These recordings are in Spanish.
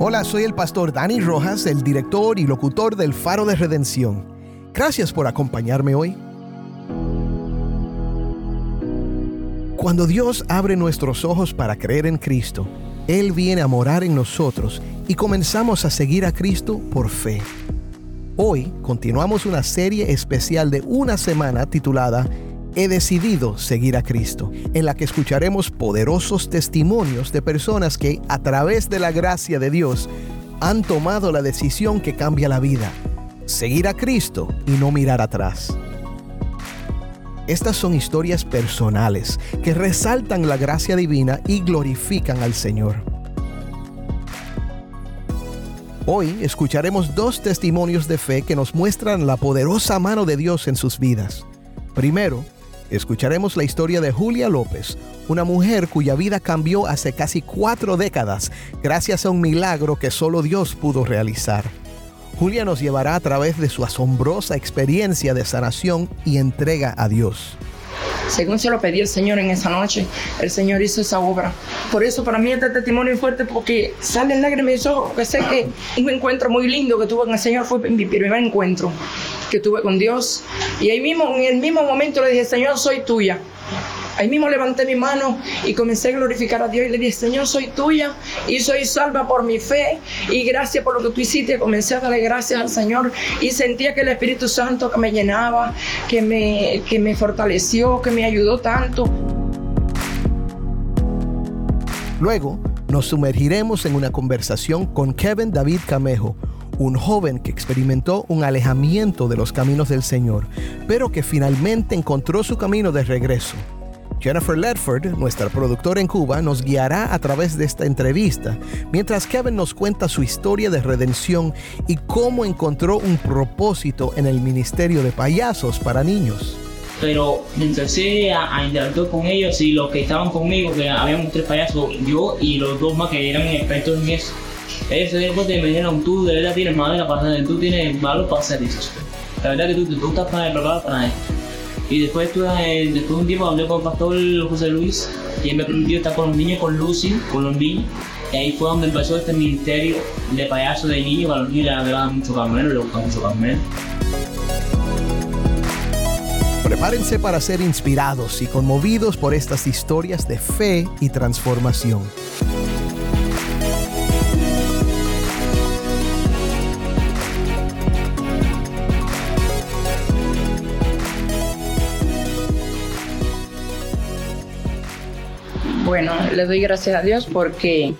Hola, soy el pastor Dani Rojas, el director y locutor del Faro de Redención. Gracias por acompañarme hoy. Cuando Dios abre nuestros ojos para creer en Cristo, Él viene a morar en nosotros y comenzamos a seguir a Cristo por fe. Hoy continuamos una serie especial de una semana titulada He decidido seguir a Cristo, en la que escucharemos poderosos testimonios de personas que, a través de la gracia de Dios, han tomado la decisión que cambia la vida, seguir a Cristo y no mirar atrás. Estas son historias personales que resaltan la gracia divina y glorifican al Señor. Hoy escucharemos dos testimonios de fe que nos muestran la poderosa mano de Dios en sus vidas. Primero, escucharemos la historia de Julia López, una mujer cuya vida cambió hace casi cuatro décadas gracias a un milagro que solo Dios pudo realizar. Julia nos llevará a través de su asombrosa experiencia de sanación y entrega a Dios. Según se lo pedí el Señor en esa noche, el Señor hizo esa obra. Por eso para mí este testimonio es fuerte porque salen lágrimas de mis ojos, porque sé que un encuentro muy lindo que tuve con el Señor fue mi primer encuentro que tuve con Dios. Y ahí mismo, en el mismo momento le dije, Señor, soy tuya. Ahí mismo levanté mi mano y comencé a glorificar a Dios y le dije, Señor, soy tuya y soy salva por mi fe y gracias por lo que tú hiciste. Comencé a darle gracias al Señor y sentía que el Espíritu Santo que me llenaba, que me, que me fortaleció, que me ayudó tanto. Luego nos sumergiremos en una conversación con Kevin David Camejo, un joven que experimentó un alejamiento de los caminos del Señor, pero que finalmente encontró su camino de regreso. Jennifer Ledford, nuestra productora en Cuba, nos guiará a través de esta entrevista, mientras Kevin nos cuenta su historia de redención y cómo encontró un propósito en el ministerio de payasos para niños. Pero empecé a, a interactuar con ellos y los que estaban conmigo, que habíamos tres payasos, yo y los dos más que eran expertos en eso, ellos se dieron cuenta y me dijeron, tú de verdad tienes madera para hacer, tú tienes valor para hacer eso. La verdad que tú, tú estás para preparado para eso. Y después, estuve, eh, después de un tiempo hablé con el pastor José Luis él me permitió estar con los niños, con Lucy, con los niños. Y ahí fue donde empezó este ministerio de payaso de niños, a los niños les agrada mucho Carmelo, les gusta mucho Carmelo. Prepárense para ser inspirados y conmovidos por estas historias de fe y transformación. Bueno, le doy gracias a Dios porque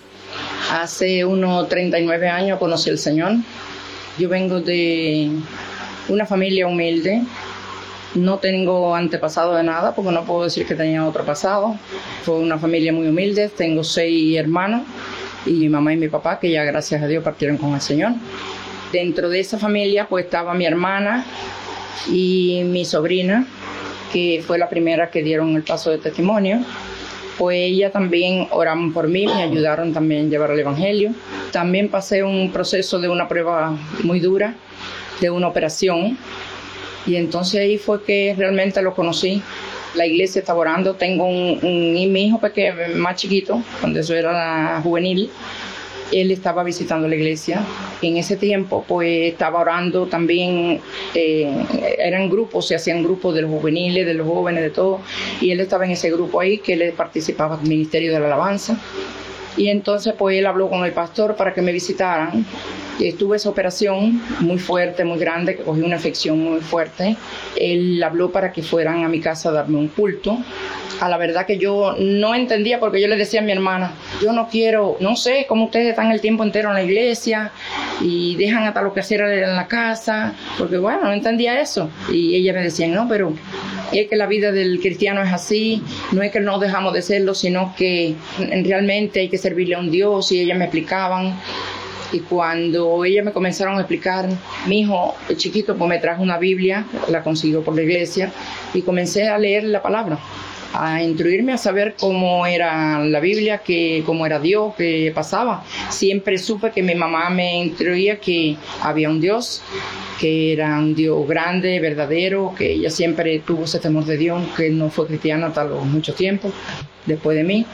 hace unos 39 años conocí al Señor. Yo vengo de una familia humilde. No tengo antepasado de nada porque no puedo decir que tenía otro pasado. Fue una familia muy humilde. Tengo seis hermanos y mi mamá y mi papá que ya gracias a Dios partieron con el Señor. Dentro de esa familia pues estaba mi hermana y mi sobrina que fue la primera que dieron el paso de testimonio pues ella también oraron por mí, me ayudaron también a llevar el Evangelio. También pasé un proceso de una prueba muy dura, de una operación, y entonces ahí fue que realmente lo conocí. La iglesia estaba orando, tengo un, hijo pequeño, más chiquito, cuando eso era juvenil, él estaba visitando la iglesia. En ese tiempo, pues estaba orando también, eh, eran grupos, se hacían grupos de los juveniles, de los jóvenes, de todo, y él estaba en ese grupo ahí, que él participaba del Ministerio de la Alabanza. Y entonces, pues él habló con el pastor para que me visitaran. Estuve esa operación muy fuerte, muy grande, que cogí una infección muy fuerte. Él habló para que fueran a mi casa a darme un culto a la verdad que yo no entendía porque yo le decía a mi hermana, yo no quiero, no sé cómo ustedes están el tiempo entero en la iglesia y dejan hasta lo que hacer en la casa, porque bueno, no entendía eso. Y ella me decía, no, pero es que la vida del cristiano es así, no es que no dejamos de serlo, sino que realmente hay que servirle a un Dios y ellas me explicaban. Y cuando ellas me comenzaron a explicar, mi hijo chiquito pues me trajo una Biblia, la consiguió por la iglesia, y comencé a leer la palabra a instruirme a saber cómo era la Biblia, que, cómo era Dios, qué pasaba. Siempre supe que mi mamá me instruía que había un Dios, que era un Dios grande, verdadero, que ella siempre tuvo ese temor de Dios, que no fue cristiana hasta mucho tiempo después de mí.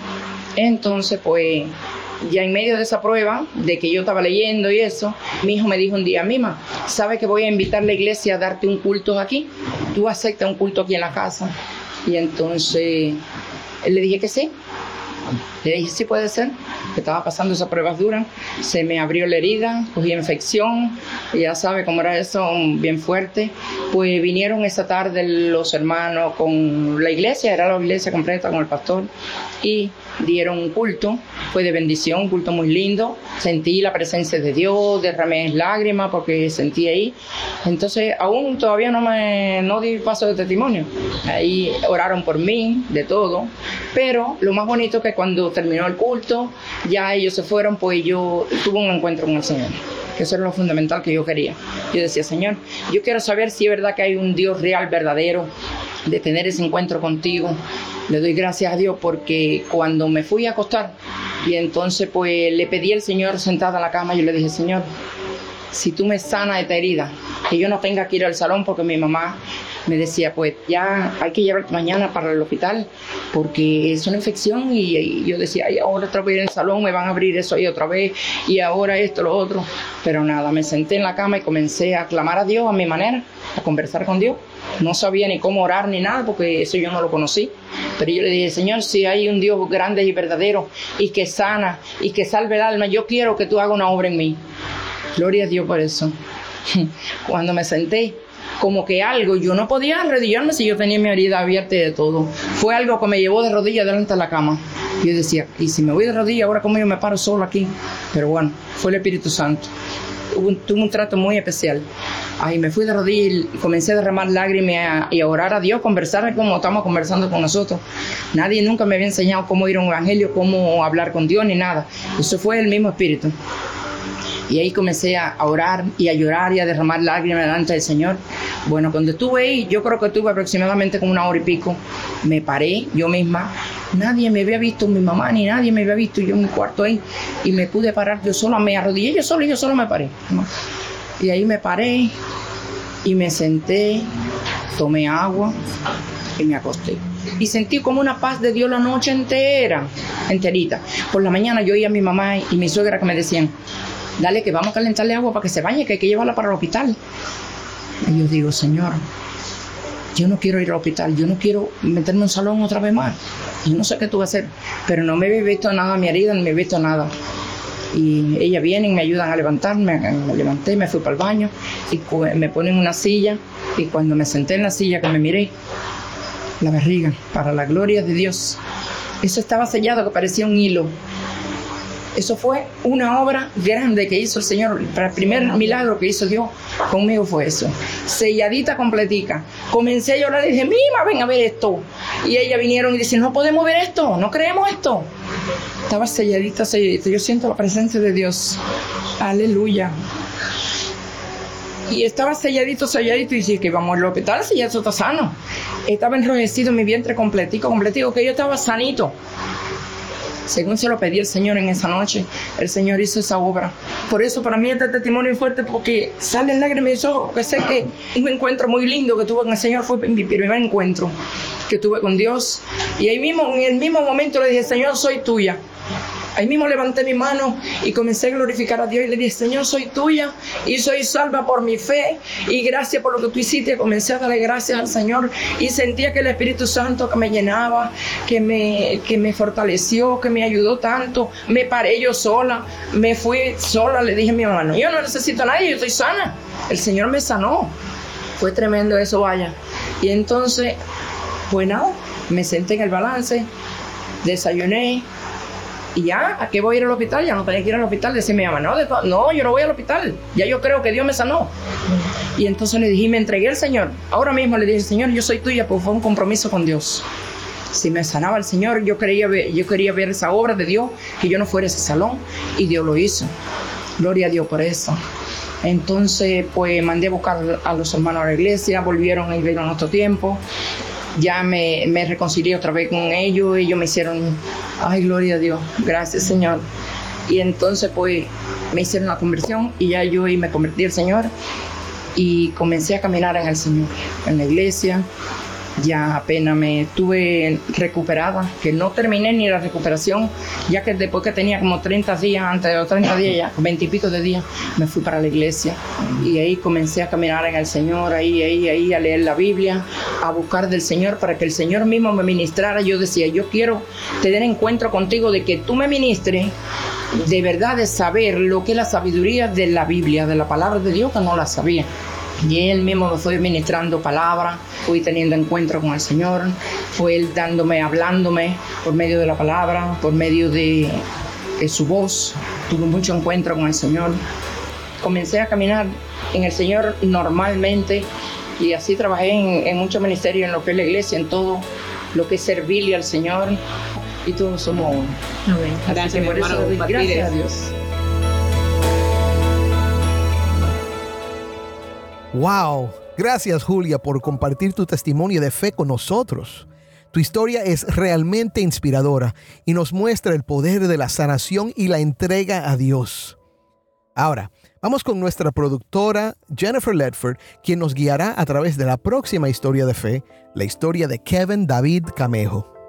Entonces, pues ya en medio de esa prueba, de que yo estaba leyendo y eso, mi hijo me dijo un día, Mima, ¿sabe que voy a invitar a la iglesia a darte un culto aquí? Tú aceptas un culto aquí en la casa. Y entonces le dije que sí. Le dije, sí puede ser, que estaba pasando esas pruebas duras. Se me abrió la herida, cogí infección, ya sabe cómo era eso, bien fuerte. Pues vinieron esa tarde los hermanos con la iglesia, era la iglesia completa con el pastor, y dieron un culto, fue de bendición, un culto muy lindo, sentí la presencia de Dios, derramé lágrimas porque sentí ahí, entonces aún todavía no me no di paso de testimonio, ahí oraron por mí, de todo, pero lo más bonito es que cuando terminó el culto, ya ellos se fueron, pues yo tuve un encuentro con el Señor que eso era lo fundamental que yo quería. Yo decía, Señor, yo quiero saber si es verdad que hay un Dios real, verdadero, de tener ese encuentro contigo, le doy gracias a Dios porque cuando me fui a acostar y entonces pues le pedí al Señor sentada en la cama, yo le dije, Señor, si tú me sanas esta herida, que yo no tenga que ir al salón porque mi mamá me decía, pues ya hay que llevarte mañana para el hospital porque es una infección y, yo decía, ay, ahora otra vez en el salón me van a abrir eso ahí otra vez y ahora esto, lo otro. Pero nada, me senté en la cama y comencé a clamar a Dios a mi manera, a conversar con Dios. No sabía ni cómo orar ni nada porque eso yo no lo conocí. Pero yo le dije, Señor, si hay un Dios grande y verdadero y que sana y que salve el alma, yo quiero que tú hagas una obra en mí. Gloria a Dios por eso. Cuando me senté, como que algo, yo no podía arrodillarme si yo tenía mi herida abierta y de todo. Fue algo que me llevó de rodillas delante de la cama. Yo decía, y si me voy de rodillas, ahora cómo yo me paro solo aquí. Pero bueno, fue el Espíritu Santo. Tuve un trato muy especial. Ahí me fui de rodillas comencé a derramar lágrimas y a orar a Dios, conversar como estamos conversando con nosotros. Nadie nunca me había enseñado cómo ir a un evangelio, cómo hablar con Dios ni nada. Eso fue el mismo Espíritu. Y ahí comencé a orar y a llorar y a derramar lágrimas delante del Señor. Bueno, cuando estuve ahí, yo creo que estuve aproximadamente como una hora y pico. Me paré yo misma. Nadie me había visto, mi mamá ni nadie me había visto. Yo en mi cuarto ahí y me pude parar yo sola, me arrodillé yo solo y yo solo me paré. Y ahí me paré y me senté, tomé agua y me acosté. Y sentí como una paz de Dios la noche entera, enterita. Por la mañana yo oía a mi mamá y mi suegra que me decían, dale que vamos a calentarle agua para que se bañe, que hay que llevarla para el hospital. Y yo digo, Señor, yo no quiero ir al hospital, yo no quiero meterme en un salón otra vez más. Yo no sé qué tú vas a hacer, pero no me he visto nada, mi herida, no me he visto nada. Y ellas vienen, me ayudan a levantarme, me levanté, me fui para el baño y me ponen una silla y cuando me senté en la silla que me miré, la barriga, para la gloria de Dios, eso estaba sellado que parecía un hilo eso fue una obra grande que hizo el Señor. el primer milagro que hizo Dios conmigo fue eso. Selladita completica. Comencé a llorar y dije, Mima, ven a ver esto. Y ellas vinieron y dicen, no podemos ver esto, no creemos esto. Estaba selladita, selladita. Yo siento la presencia de Dios. Aleluya. Y estaba selladito, selladito. Y dije que vamos al hospital si ya eso está sano. Estaba enrojecido mi vientre completico, completico, que yo estaba sanito. Según se lo pedí el Señor en esa noche, el Señor hizo esa obra. Por eso para mí este testimonio es fuerte porque salen lágrimas de mis ojos, porque sé que un encuentro muy lindo que tuve con el Señor fue mi primer encuentro que tuve con Dios. Y ahí mismo, en el mismo momento le dije, Señor, soy tuya. Ahí mismo levanté mi mano y comencé a glorificar a Dios y le dije, Señor, soy tuya y soy salva por mi fe y gracias por lo que tú hiciste. Comencé a darle gracias al Señor y sentía que el Espíritu Santo que me llenaba, que me, que me fortaleció, que me ayudó tanto. Me paré yo sola, me fui sola, le dije a mi hermano, yo no necesito a nadie, yo estoy sana. El Señor me sanó. Fue tremendo eso, vaya. Y entonces, pues nada, me senté en el balance, desayuné, y ya, ¿a qué voy a ir al hospital? Ya no tenía que ir al hospital. Decía mi mamá, no, no, yo no voy al hospital. Ya yo creo que Dios me sanó. Y entonces le dije, me entregué al Señor. Ahora mismo le dije, Señor, yo soy tuya, pues fue un compromiso con Dios. Si me sanaba el Señor, yo quería ver, yo quería ver esa obra de Dios, que yo no fuera ese salón, y Dios lo hizo. Gloria a Dios por eso. Entonces, pues mandé a buscar a los hermanos a la iglesia, volvieron ir a nuestro tiempo. Ya me, me reconcilié otra vez con ellos, ellos me hicieron, ay, gloria a Dios, gracias Señor. Y entonces, pues, me hicieron la conversión y ya yo ahí me convertí al Señor y comencé a caminar en el Señor, en la iglesia. Ya apenas me tuve recuperada, que no terminé ni la recuperación, ya que después que tenía como 30 días, antes de los 30 días, ya 20 y pico de días, me fui para la iglesia. Y ahí comencé a caminar en el Señor, ahí, ahí, ahí, a leer la Biblia, a buscar del Señor para que el Señor mismo me ministrara. Yo decía, yo quiero tener encuentro contigo de que tú me ministres de verdad de saber lo que es la sabiduría de la Biblia, de la palabra de Dios, que no la sabía. Y él mismo me fue ministrando palabras, fui teniendo encuentro con el Señor, fue él dándome, hablándome por medio de la palabra, por medio de, de su voz. Tuve mucho encuentro con el Señor. Comencé a caminar en el Señor normalmente y así trabajé en, en muchos ministerios, en lo que es la iglesia, en todo lo que es servirle al Señor y todos somos uno. Gracias, por eso gracias a. Dios. ¡Wow! Gracias Julia por compartir tu testimonio de fe con nosotros. Tu historia es realmente inspiradora y nos muestra el poder de la sanación y la entrega a Dios. Ahora, vamos con nuestra productora Jennifer Ledford, quien nos guiará a través de la próxima historia de fe, la historia de Kevin David Camejo.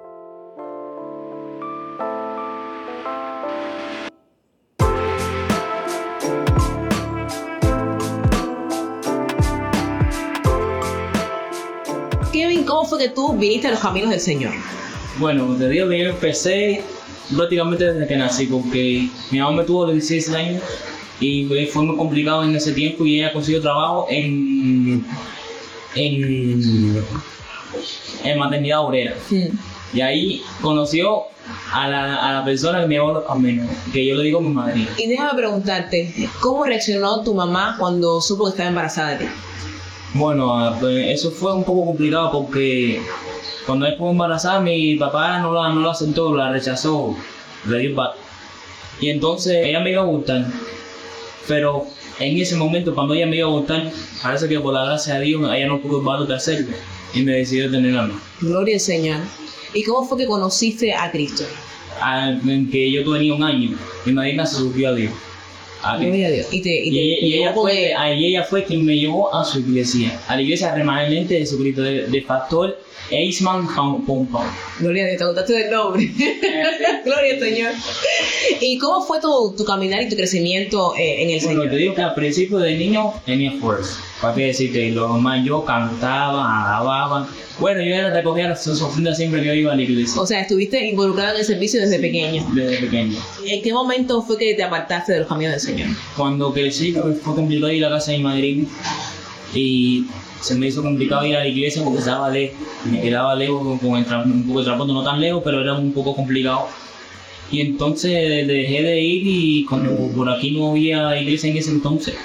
Fue que tú viniste a los caminos del Señor? Bueno, te digo que yo empecé prácticamente desde que nací, porque mi mamá me tuvo a los 16 años y fue muy complicado en ese tiempo y ella consiguió trabajo en, en, en maternidad obrera. Y ahí conoció a la, a la persona que me llevó a los caminos, que yo le digo mi madre. Y déjame preguntarte, ¿cómo reaccionó tu mamá cuando supo que estaba embarazada de ti? Bueno, ah, pues eso fue un poco complicado porque cuando él fue embarazada, mi papá no la, no la aceptó, la rechazó, le dio. Y entonces ella me iba a gustar. Pero en ese momento, cuando ella me iba a gustar, parece que por la gracia de Dios, ella no pudo el de hacerlo. Y me decidió tener a mí. Gloria al Señor. ¿Y cómo fue que conociste a Cristo? Ah, en que yo tenía un año, mi madrina se subió a Dios. A. Gloria a Dios. Y, te, y, Y, te- ella, y fue, ah, y ella fue quien me llevó a su iglesia, a la iglesia remanente de Jesucristo, de, de Pastor Eisman Pompón. Gloria a Dios, te contaste del nombre. Gloria al Señor. ¿Y cómo fue tu, tu caminar y tu crecimiento eh, en el Bueno, Señor? te digo que al principio de niño tenía esfuerzo. ¿Para qué decirte? Lo normal, yo cantaba, alababa. Bueno, yo era recogía las ofrendas siempre que yo iba a la iglesia. O sea, estuviste involucrado en el servicio desde pequeño. Desde pequeño. ¿En qué momento fue que te apartaste de los caminos del Señor? Cuando crecí, fue complicado ir a la casa de mi madrina. Y se me hizo complicado ir a la iglesia porque estaba lejos. Me quedaba lejos con, el un poco de transporte, no tan lejos, pero era un poco complicado. Y entonces dejé de ir y cuando por aquí no había iglesia en ese entonces.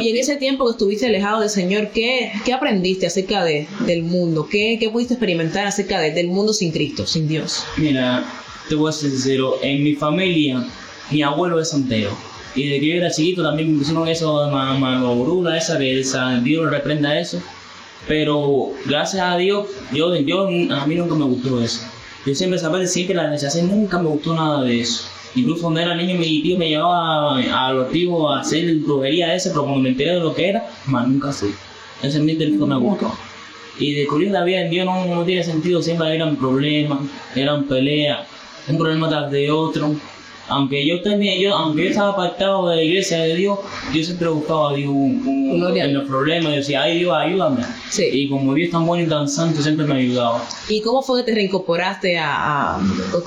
Y en ese tiempo que estuviste alejado del Señor, ¿qué, qué aprendiste acerca de, del mundo? ¿Qué, ¿Qué pudiste experimentar acerca de- del mundo sin Cristo, sin Dios? Mira, te voy a ser sincero, en mi familia, mi abuelo es santero. Y desde que yo era chiquito también me pusieron eso de ma- manobrula esa, que Dios reprenda eso. Pero gracias a Dios, yo, yo, a mí nunca me gustó eso. Yo siempre sabía siempre la rechacé, nunca me gustó nada de eso. Incluso cuando era niño mi tío me llevaba a, los tíos a hacer brujería esa, pero cuando me enteré de lo que era, más nunca fui. Ese ambiente nunca me gustó. Y descubrir la vida en Dios no, no tiene sentido, siempre eran problemas, eran peleas, un problema tras de otro. Aunque yo tenía, yo, aunque yo estaba apartado de la iglesia de Dios, yo siempre buscaba a Dios en los problemas, yo decía, ay Dios, ayúdame. Sí. Y como Dios es tan bueno y tan santo, siempre me ayudaba. ¿Y cómo fue que te reincorporaste a, a-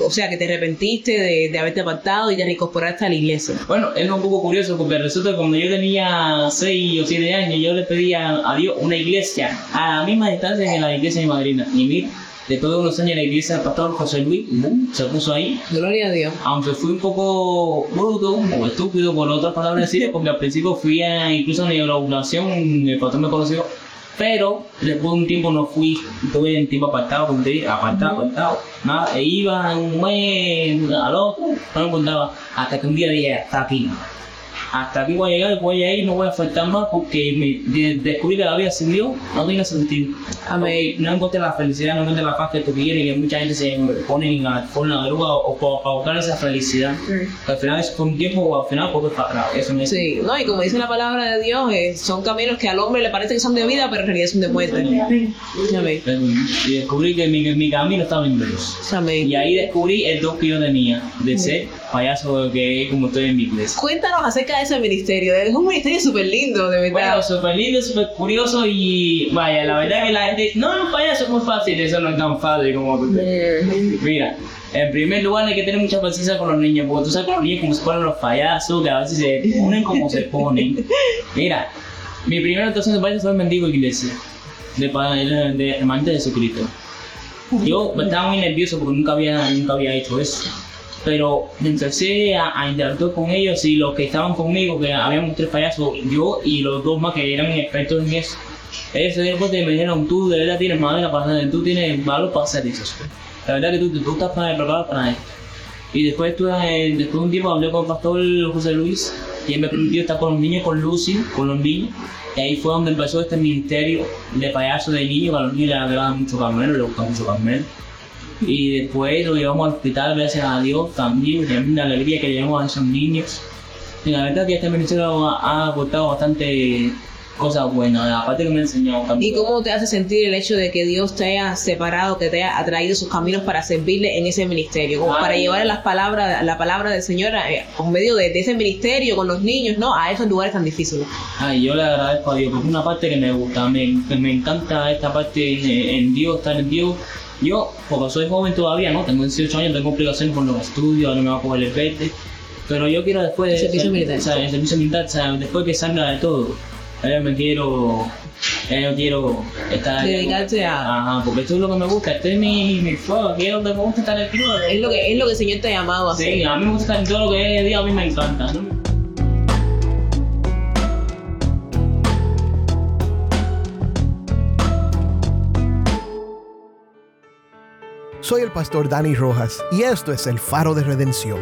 o sea, que te arrepentiste de, de haberte apartado y te reincorporaste a la iglesia? Bueno, es un poco curioso porque resulta que cuando yo tenía 6 o 7 años, yo le pedía a Dios una iglesia a la misma distancia que la iglesia de mi madrina. Y mira, Después de unos años en la iglesia, el pastor José Luis se puso ahí. Gloria a Dios. Aunque fui un poco bruto o estúpido, por otras palabras decir, porque al principio fui a, incluso a la inauguración, el pastor me conoció. Pero después de un tiempo no fui, tuve un tiempo apartado, como te dije, apartado, apartado. Nada, e iba un mes al otro, no me encontraba. Hasta que un día dije, hasta aquí. Hasta aquí voy a llegar, voy a ir, no voy a faltar más porque me de- descubrí que la vida sin Dios no tiene sentido. Amén. No encontré la felicidad, no encontré la paz que tú quieres y que mucha gente se pone en la, la droga o para buscar esa felicidad. Al final es con tiempo o al final porque para atrás. Eso me Sí, no, y como dice la palabra de Dios, eh, son caminos que al hombre le parece que son de vida, pero en realidad son de muerte. Amén. Y descubrí que mi, mi camino estaba en Dios. Amén. Y ahí descubrí el don que yo tenía de ser payaso que es como estoy en mi iglesia. Cuéntanos acerca de ese ministerio. Es un ministerio súper lindo, de verdad. Bueno, súper lindo, súper curioso y vaya, la verdad que la gente, no, no, payaso es muy fácil, eso no es tan fácil como Mira, en primer lugar hay que tener mucha paciencia con los niños, porque tú sabes que los niños como se ponen los payasos, que a veces se ponen como se ponen. Mira, mi primera actuación de payaso fue en mendigo iglesia, de, de, de de Jesucristo. Yo estaba muy nervioso porque nunca había, nunca había hecho eso. Pero empecé a, a interactuar con ellos y los que estaban conmigo, que habíamos tres payasos, yo y los dos más que eran expertos en eso. Ellos se dieron cuenta y me dijeron, tú de verdad tienes madera para hacer, tú tienes valor para hacer eso. La verdad que tú, tú estás para preparado para esto. Y después, eh, después de un tiempo hablé con el pastor José Luis y él me permitió estar con los niños, con Lucy, con los niños. Y ahí fue donde empezó este ministerio de payaso de niños, que a los niños les agrada mucho Carmelo, les gusta mucho Carmelo. Y después lo llevamos al hospital, gracias a Dios también, mí la alegría que llevamos a esos niños. Y la verdad que este ministerio ha, ha aportado bastante cosas buenas, aparte que me ha enseñado ¿Y también. cómo te hace sentir el hecho de que Dios te haya separado, que te haya atraído sus caminos para servirle en ese ministerio? Como Ay. para llevar las palabras, la palabra del Señor eh, por medio de, de ese ministerio con los niños, ¿no? A esos lugares tan difíciles. Ay, yo le agradezco a Dios, porque es una parte que me gusta, me, me encanta esta parte en, en Dios, estar en Dios. Yo, porque soy joven todavía, ¿no? Tengo 18 años, tengo complicaciones con los estudios, ahora me va a coger el verde. Pero yo quiero después de... El servicio militar. O sea, el servicio militar, o sea, después que salga de todo, eh, me quiero... eh, yo quiero estar... Dedicarte a- Ajá, porque esto es lo que me gusta, este es mi, mi fuego, aquí es donde me gusta estar en todo. Es lo que, es lo que el Señor te ha llamado a hacer. Sí, a mí me gusta estar en todo lo que es Dios, a mí me encanta. ¿no? Soy el pastor Dani Rojas y esto es el faro de redención.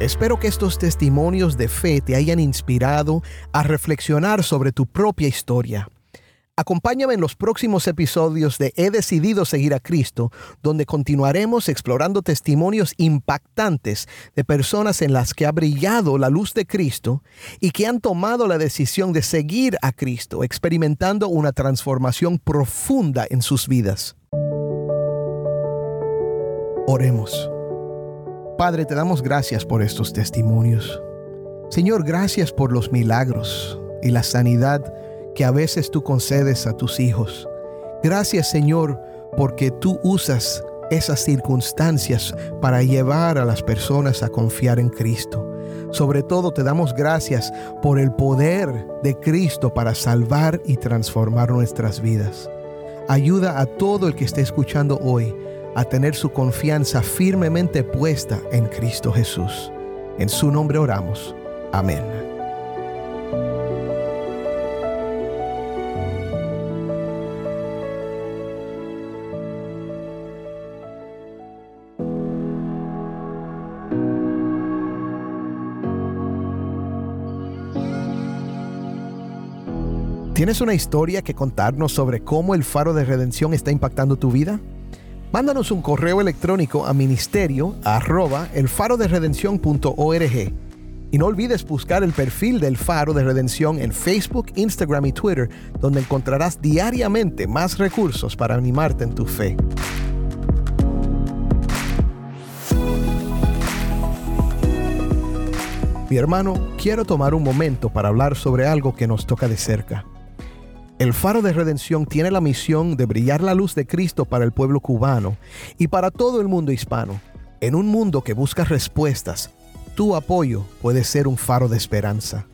Espero que estos testimonios de fe te hayan inspirado a reflexionar sobre tu propia historia. Acompáñame en los próximos episodios de He decidido seguir a Cristo, donde continuaremos explorando testimonios impactantes de personas en las que ha brillado la luz de Cristo y que han tomado la decisión de seguir a Cristo, experimentando una transformación profunda en sus vidas. Oremos. Padre, te damos gracias por estos testimonios. Señor, gracias por los milagros y la sanidad que a veces tú concedes a tus hijos. Gracias, Señor, porque tú usas esas circunstancias para llevar a las personas a confiar en Cristo. Sobre todo te damos gracias por el poder de Cristo para salvar y transformar nuestras vidas. Ayuda a todo el que esté escuchando hoy a tener su confianza firmemente puesta en Cristo Jesús. En su nombre oramos. Amén. ¿Tienes una historia que contarnos sobre cómo el faro de redención está impactando tu vida? Mándanos un correo electrónico a ministerio y no olvides buscar el perfil del Faro de Redención en Facebook, Instagram y Twitter, donde encontrarás diariamente más recursos para animarte en tu fe. Mi hermano, quiero tomar un momento para hablar sobre algo que nos toca de cerca. El Faro de Redención tiene la misión de brillar la luz de Cristo para el pueblo cubano y para todo el mundo hispano. En un mundo que busca respuestas, tu apoyo puede ser un faro de esperanza.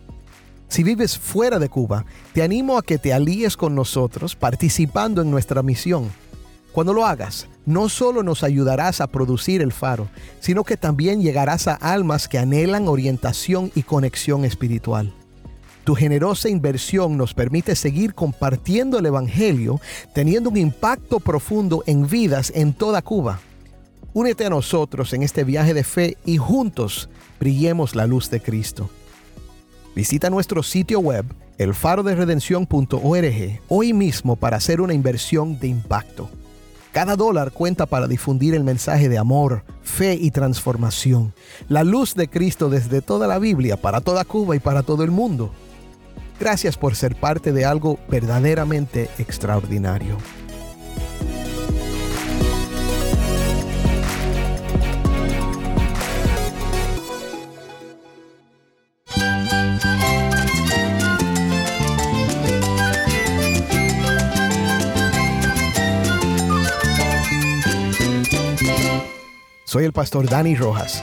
Si vives fuera de Cuba, te animo a que te alíes con nosotros participando en nuestra misión. Cuando lo hagas, no solo nos ayudarás a producir el faro, sino que también llegarás a almas que anhelan orientación y conexión espiritual. Tu generosa inversión nos permite seguir compartiendo el Evangelio, teniendo un impacto profundo en vidas en toda Cuba. Únete a nosotros en este viaje de fe y juntos brillemos la luz de Cristo. Visita nuestro sitio web elfaroderedención.org hoy mismo para hacer una inversión de impacto. Cada dólar cuenta para difundir el mensaje de amor, fe y transformación. La luz de Cristo desde toda la Biblia, para toda Cuba y para todo el mundo. Gracias por ser parte de algo verdaderamente extraordinario. Soy el pastor Dani Rojas.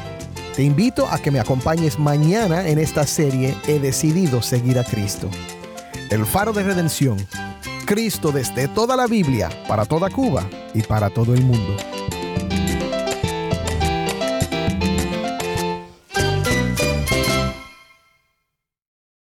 Te invito a que me acompañes mañana en esta serie He decidido seguir a Cristo. El faro de redención. Cristo desde toda la Biblia, para toda Cuba y para todo el mundo.